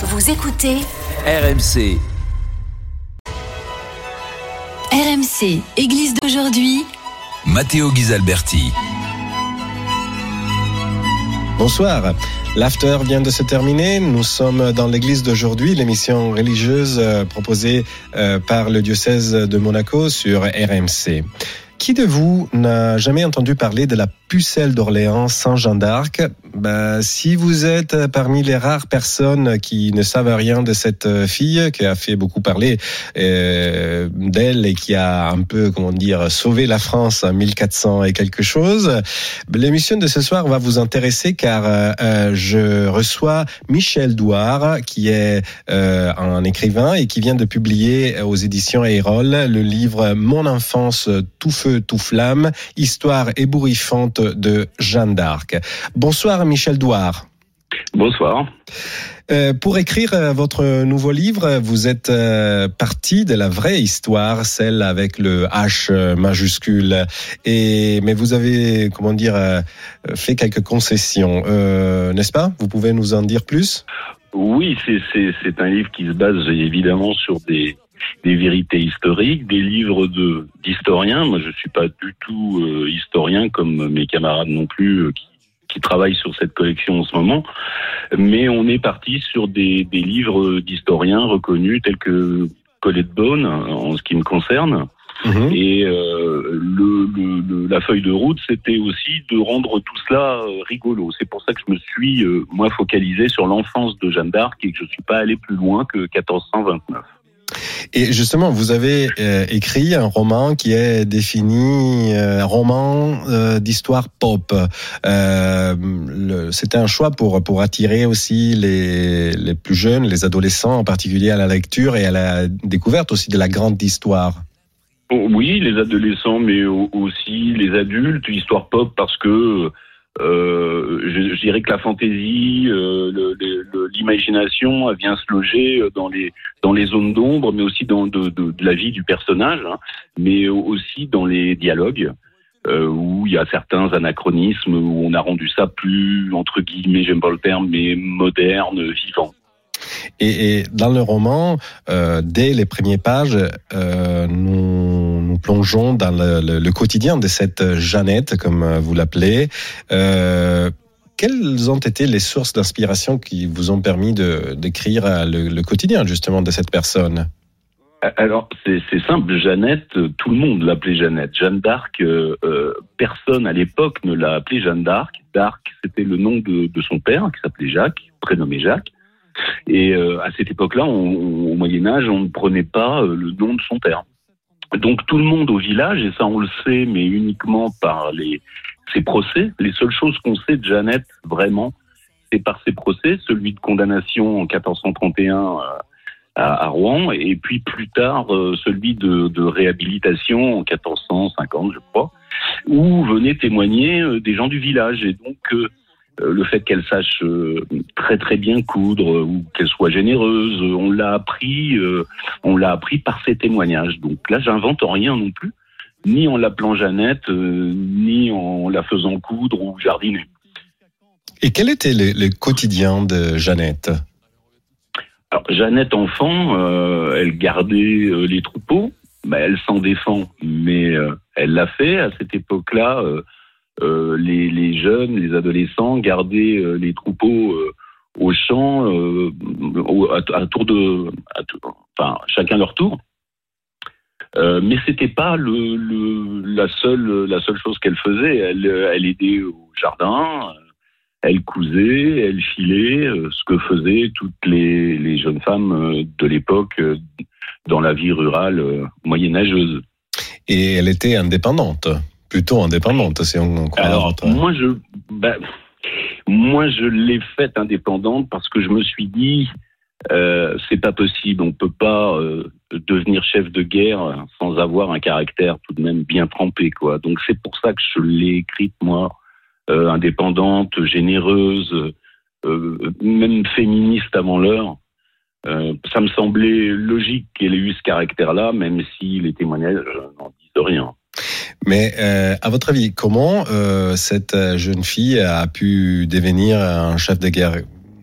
Vous écoutez RMC. RMC, Église d'aujourd'hui. Matteo Ghisalberti. Bonsoir. L'after vient de se terminer. Nous sommes dans l'église d'aujourd'hui, l'émission religieuse euh, proposée euh, par le diocèse de Monaco sur RMC. Qui de vous n'a jamais entendu parler de la pucelle d'Orléans Saint Jean d'Arc? Bah, Si vous êtes parmi les rares personnes qui ne savent rien de cette fille qui a fait beaucoup parler euh, d'elle et qui a un peu, comment dire, sauvé la France en 1400 et quelque chose, l'émission de ce soir va vous intéresser car euh, je reçois Michel Douard qui est euh, un écrivain et qui vient de publier aux éditions Aérol le livre Mon enfance tout feu tout flamme, histoire ébouriffante de Jeanne d'Arc. Bonsoir Michel Douard. Bonsoir. Euh, pour écrire euh, votre nouveau livre, vous êtes euh, parti de la vraie histoire, celle avec le H majuscule. Et mais vous avez, comment dire, fait quelques concessions, n'est-ce pas? Vous pouvez nous en dire plus? Oui, c'est un livre qui se base évidemment sur des des vérités historiques, des livres de d'historiens. Moi, je suis pas du tout historien comme mes camarades non plus qui, qui, travaillent sur cette collection en ce moment. Mais on est parti sur des, des livres d'historiens reconnus tels que Colette Bone en ce qui me concerne. Mhm. Et euh, le, le, la feuille de route, c'était aussi de rendre tout cela rigolo. C'est pour ça que je me suis, moi, focalisé sur l'enfance de Jeanne d'Arc et que je suis pas allé plus loin que 1429. Et justement, vous avez euh, écrit un roman qui est défini euh, roman euh, d'histoire pop. C'était un choix pour pour attirer aussi les les plus jeunes, les adolescents en particulier à la lecture et à la découverte aussi de la grande histoire. Oui, les adolescents, mais aussi les adultes. Histoire pop parce que euh, je, je, dirais que la fantaisie, euh, l'imagination vient se loger dans les dans les zones d'ombre, mais aussi dans de, de, de, la vie du personnage, hein, mais aussi dans les dialogues. Euh, où il y a certains anachronismes, où on a rendu ça plus, entre guillemets, j'aime pas le terme, mais moderne, vivant. Et, dans le roman, euh, dès les premières pages, euh, nous, nous, plongeons dans le, quotidien de cette Jeannette, comme vous l'appelez. Euh, quelles ont été les sources d'inspiration qui vous ont permis d'écrire le, quotidien justement de cette personne? Alors c'est simple, Jeannette, tout le monde l'appelait Jeannette. Jeanne d'Arc, euh, euh, personne à l'époque ne l'a appelée Jeanne d'Arc. D'Arc, c'était le nom de, de, son père qui s'appelait Jacques, prénommé Jacques. Et euh, à cette époque-là, au Moyen Âge, on ne prenait pas euh, le nom de son père. Donc tout le monde au village, et ça on le sait, mais uniquement par les, ses procès, les seules choses qu'on sait de Jeannette, vraiment, c'est par ses procès, celui de condamnation en 1431 euh, à, à Rouen, et puis plus tard celui de, de, réhabilitation en 1450, je crois, où venaient témoigner des gens du village. Et donc le fait qu'elle sache euh, très très bien coudre ou qu'elle soit généreuse, on l'a appris, euh, on l'a appris par ses témoignages. Donc là, j'invente rien non plus, ni en l'appelant Jeannette, ni en la faisant coudre ou jardiner. Et quel était le, quotidien de Jeannette? Alors, Jeannette enfant, elle gardait les troupeaux. Bah, elle s'en défend, mais elle l'a fait à cette époque-là euh, les, les, jeunes, les adolescents gardaient euh, les troupeaux euh, au champ à, tour de, enfin chacun leur tour. Euh, mais c'était pas la seule chose qu'elle faisait. Elle, elle aidait au jardin, elle cousait, elle filait, ce que faisaient toutes les, les jeunes femmes de l'époque dans la vie rurale moyenâgeuse. Et elle était indépendante plutôt indépendante, si on, croit. Alors, moi, je, ben, moi, je l'ai faite indépendante parce que je me suis dit, euh, c'est pas possible, on peut pas euh, devenir chef de guerre sans avoir un caractère tout de même bien trempé, quoi. Donc c'est pour ça que je l'ai écrite moi, euh, indépendante, généreuse, euh, même féministe avant l'heure. Ça me semblait logique qu'elle ait eu ce caractère-là, même si les témoignages n'en disent rien. Mais euh, à votre avis, comment euh, cette jeune fille a pu devenir un chef de guerre?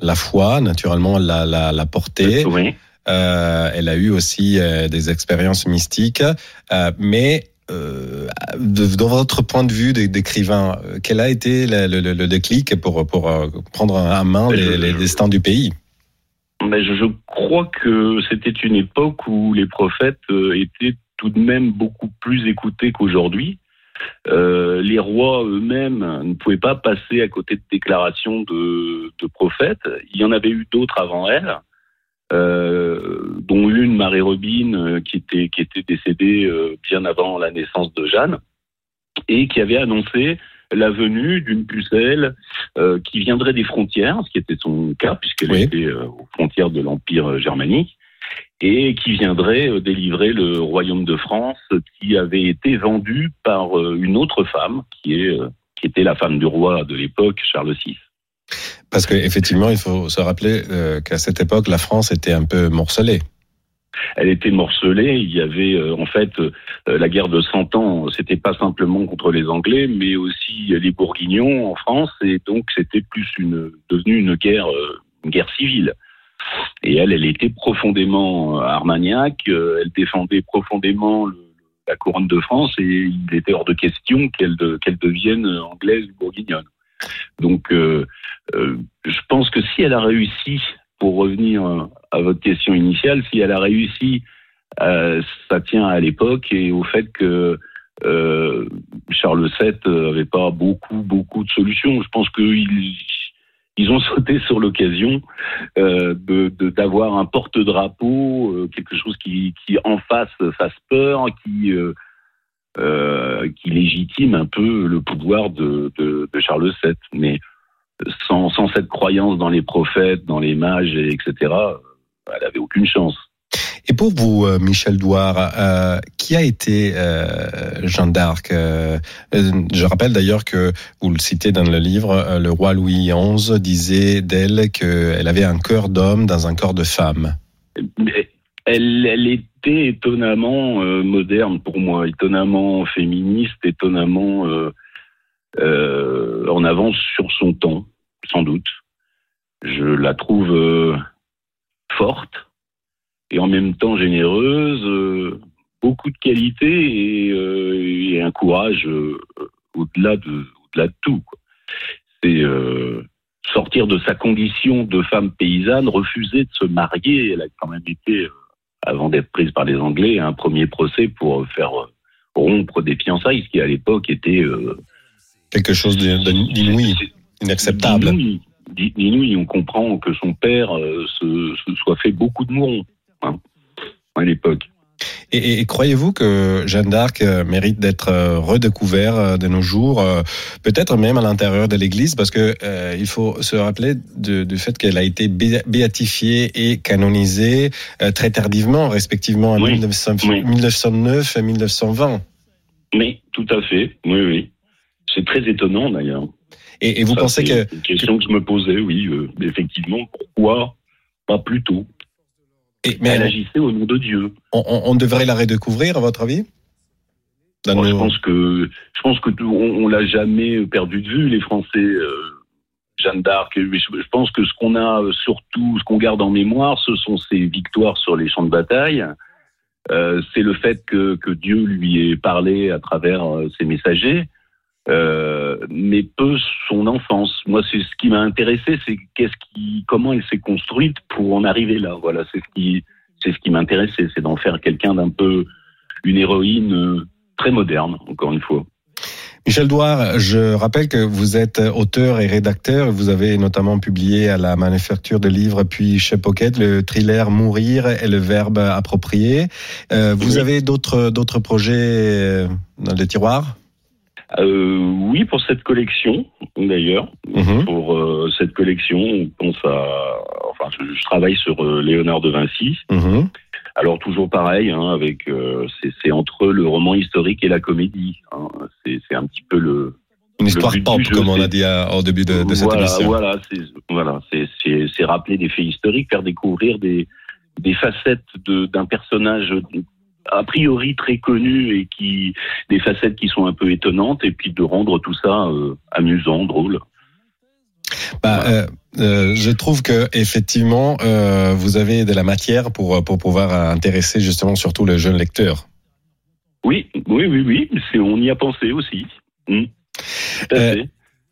La foi, naturellement, l'a, la, la portée. Oui. Euh, elle a eu aussi euh, des expériences mystiques, euh, mais euh, de, de votre point de vue d'écrivain, euh, quel a été le, le, le déclic pour, pour euh, prendre en main les, les destins du pays? Mais je, je crois que c'était une époque où les prophètes euh, étaient tout de même beaucoup plus écoutés qu'aujourd'hui. Euh, les rois eux-mêmes ne pouvaient pas passer à côté de déclarations de, de prophètes. Il y en avait eu d'autres avant elle, euh, dont une, Marie Robin, euh, qui était, qui était décédée euh, bien avant la naissance de Jeanne, et qui avait annoncé la venue d'une pucelle qui viendrait des frontières, ce qui était son cas, puisqu'elle Oui. était aux frontières de l'Empire germanique, et qui viendrait euh, délivrer le royaume de France, qui avait été vendu par euh, une autre femme, qui, est, euh, qui était la femme du roi de l'époque, Charles VI. Parce qu'effectivement, il faut se rappeler qu'à cette époque, la France était un peu morcelée. elle était morcelée. Il y avait euh, en fait euh, la guerre de Cent Ans. C'était pas simplement contre les Anglais, mais aussi les Bourguignons en France, et donc c'était plus une devenu une guerre, euh, une guerre civile. Et elle, elle était profondément euh, armagnac. euh, Elle défendait profondément la couronne de France, et il était hors de question qu'elle de- devienne anglaise ou bourguignonne. Donc, euh, euh, je pense que si elle a réussi, pour revenir euh, à votre question initiale, si elle a réussi, euh, ça tient à l'époque et au fait que euh, Charles VII n'avait pas beaucoup, beaucoup de solutions. Je pense qu'ils ils ont sauté sur l'occasion euh, d'avoir un porte-drapeau, euh, quelque chose qui, qui en face fasse peur, qui, euh, euh, qui légitime un peu le pouvoir de, Charles VII. Mais sans, sans cette croyance dans les prophètes, dans les mages, et etc., elle avait aucune chance. Et pour vous, euh, Michel Douard, euh, qui a été euh, Jeanne d'Arc Je rappelle d'ailleurs que, vous le citez dans le livre, le roi Louis XI disait d'elle qu'elle avait un cœur d'homme dans un corps de femme. Elle, était étonnamment moderne pour moi, étonnamment féministe, étonnamment en avance sur son temps, sans doute. Je la trouve forte et en même temps généreuse, euh, beaucoup de qualités et, euh, et un courage euh, au-delà de, au-delà de tout. C'est sortir de sa condition de femme paysanne, refuser de se marier. Elle a quand même été, avant d'être prise par les Anglais, un premier procès pour faire rompre des fiançailles, ce qui à l'époque était Quelque chose d'inouï, inacceptable. D'inouï. On comprend que son père se, se soit fait beaucoup de mourons hein, à l'époque. Et, et- et croyez-vous que Jeanne d'Arc euh, mérite d'être euh, redécouvert euh, de nos jours, peut-être même à l'intérieur de l'Église, parce que euh, il faut se rappeler du fait qu'elle a été bé- béatifiée et canonisée euh, très tardivement, respectivement en Oui, 1900 oui. 1909 et 1920. Mais tout à fait, oui, oui. C'est très étonnant d'ailleurs. Et, et vous Ça, pensez c'est que une question que je me posais, oui, euh, effectivement, pourquoi pas plus tôt? Et- Mais elle mais agissait au nom de Dieu. on, on- on devrait la redécouvrir, à votre avis? Je pense que je pense que on, on l'a jamais perdu de vue les Français. euh, Jeanne d'Arc. Je, pense que ce qu'on a euh, surtout, ce qu'on garde en mémoire, ce sont ses victoires sur les champs de bataille. Euh, c'est le fait que, que Dieu lui ait parlé à travers ses messagers, euh, mais peu son enfance. Moi, c'est ce qui m'a intéressé, c'est qu'est-ce qui, comment elle s'est construite pour en arriver là. Voilà, c'est ce qui, c'est ce qui m'intéressait, c'est d'en faire quelqu'un d'un peu une héroïne euh, très moderne, encore une fois. Michel Douard, je rappelle que vous êtes auteur et rédacteur. Vous avez notamment publié à la Manufacture de livres puis chez Pocket le thriller Mourir et le verbe approprié. Euh, vous Oui. avez d'autres d'autres projets dans les tiroirs? Oui, pour cette collection, d'ailleurs. Mhm. Pour euh, cette collection, on pense à. Enfin, je, je travaille sur euh, Léonard de Vinci. Mhm. Alors toujours pareil, hein, avec euh, c'est entre le roman historique et la comédie. hein. C'est un petit peu le. Une histoire du pop, comme on a dit à- au début de, de cette voilà, émission. voilà, c'est voilà, rappeler des faits historiques, faire découvrir des des facettes de d'un personnage a priori très connu et qui des facettes qui sont un peu étonnantes et puis de rendre tout ça euh, amusant, drôle. Bah, euh, euh, je trouve que effectivement, euh, vous avez de la matière pour pour pouvoir intéresser justement surtout le jeune lecteur. Oui, oui, oui, oui. C'est, on y a pensé aussi. Mm. Tout à fait.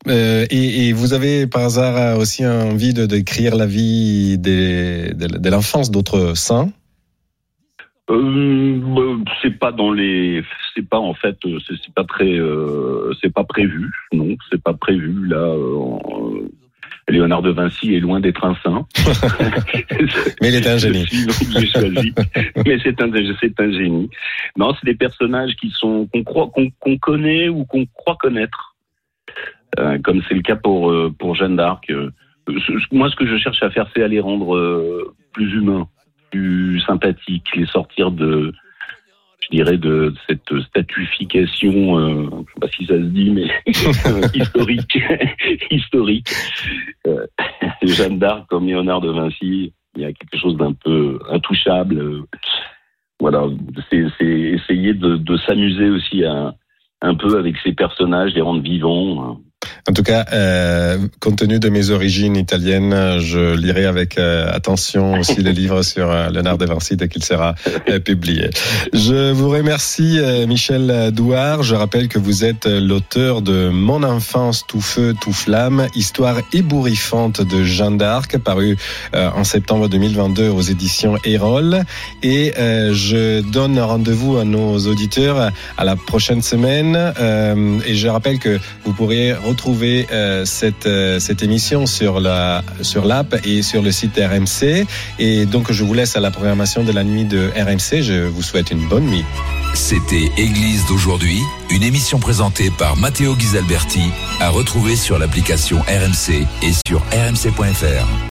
Euh, et, et vous avez par hasard aussi envie de d'écrire la vie des, de, de l'enfance d'autres saints? Euh, bah, c'est pas dans les, c'est pas en fait, euh, c'est pas très, euh, c'est pas prévu. Non, c'est pas prévu là. euh, euh, Léonard de Vinci est loin d'être un saint. Mais il est un génie. Mais c'est un, c'est un génie. Non, c'est des personnages qui sont qu'on croit, qu'on qu'on connaît ou qu'on croit connaître, Euh, comme c'est le cas pour euh, pour Jeanne d'Arc. Euh, Moi, ce que je cherche à faire, c'est à les rendre euh, plus humains, plus sympathiques, les sortir de, je dirais, de cette statuification, euh, je sais pas si ça se dit, mais historique, historique. Euh, Jeanne d'Arc comme Léonard de Vinci, il y a quelque chose d'un peu intouchable. Voilà, c'est c'est essayer de, de s'amuser aussi à- un peu avec ces personnages, les rendre vivants. En tout cas, euh, compte tenu de mes origines italiennes, je lirai avec euh, attention aussi le livre sur euh, Léonard de Vinci dès qu'il sera euh, publié. Je vous remercie, Michel Douard. Je rappelle que vous êtes l'auteur de Mon enfance tout feu, tout flamme, histoire ébouriffante de Jeanne d'Arc, paru en septembre 2022 aux éditions Erol. Et je donne rendez-vous à nos auditeurs à la prochaine semaine. Et je rappelle que vous pourrez retrouver euh, cette euh, cette émission sur sur l'app et sur le site RMC. Et donc je vous laisse à la programmation de la nuit de RMC. Je vous souhaite une bonne nuit. C'était Église d'aujourd'hui, une émission présentée par Matteo Ghisalberti, à retrouver sur l'application RMC et sur rmc.fr.